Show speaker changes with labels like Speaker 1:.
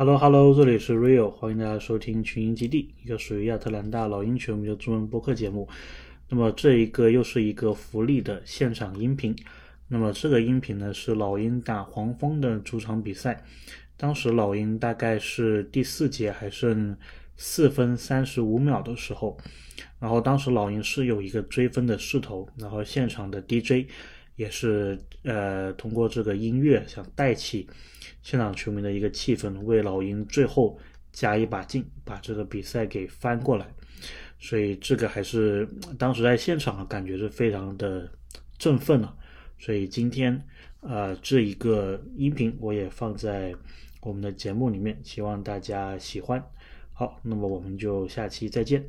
Speaker 1: Hello Hello，这里是 Rio，欢迎大家收听群英基地，一个属于亚特兰大老鹰球迷的中文播客节目。那么这一个又是一个福利的现场音频。那么这个音频呢是老鹰打黄蜂的主场比赛，当时老鹰大概是第四节还剩四分三十五秒的时候，然后当时老鹰是有一个追分的势头，然后现场的 DJ 也是呃通过这个音乐想带起。现场球迷的一个气氛，为老鹰最后加一把劲，把这个比赛给翻过来。所以这个还是当时在现场感觉是非常的振奋了。所以今天啊，这一个音频我也放在我们的节目里面，希望大家喜欢。好，那么我们就下期再见。